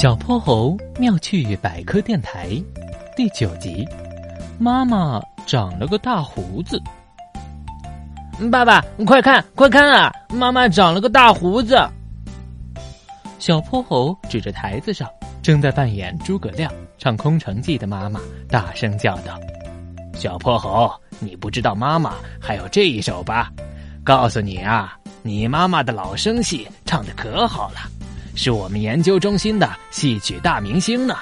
小泼猴妙趣百科电台第九集：妈妈长了个大胡子。爸爸，快看，快看啊！妈妈长了个大胡子。小泼猴指着台子上正在扮演诸葛亮唱《空城计》的妈妈，大声叫道：“小泼猴，你不知道妈妈还有这一手吧？告诉你啊，你妈妈的老生戏唱的可好了。”是我们研究中心的戏曲大明星呢。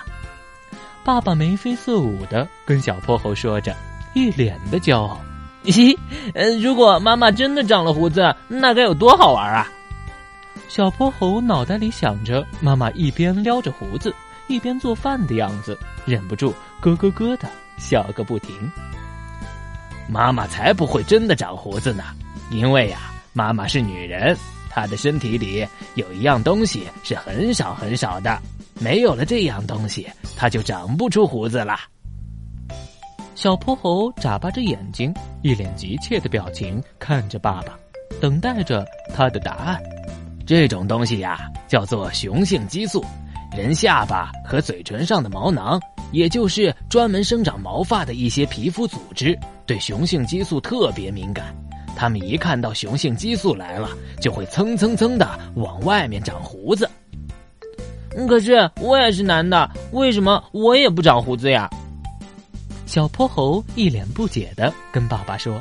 爸爸眉飞色舞的跟小泼猴说着，一脸的骄傲。咦，呃，如果妈妈真的长了胡子，那该有多好玩啊！小泼猴脑袋里想着妈妈一边撩着胡子一边做饭的样子，忍不住咯咯咯的笑个不停。妈妈才不会真的长胡子呢，因为呀，妈妈是女人。他的身体里有一样东西是很少很少的，没有了这样东西，他就长不出胡子了。小泼猴眨巴着眼睛，一脸急切的表情看着爸爸，等待着他的答案。这种东西呀，叫做雄性激素。人下巴和嘴唇上的毛囊，也就是专门生长毛发的一些皮肤组织，对雄性激素特别敏感。他们一看到雄性激素来了，就会蹭蹭蹭的往外面长胡子。可是我也是男的，为什么我也不长胡子呀？小泼猴一脸不解的跟爸爸说：“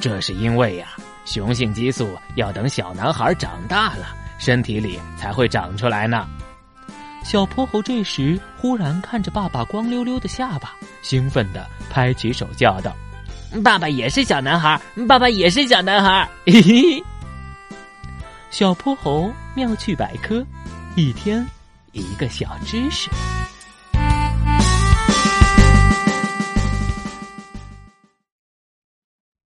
这是因为呀，雄性激素要等小男孩长大了，身体里才会长出来呢。”小泼猴这时忽然看着爸爸光溜溜的下巴，兴奋的拍起手叫道。爸爸也是小男孩，爸爸也是小男孩。嘿嘿，小泼猴妙趣百科，一天一个小知识。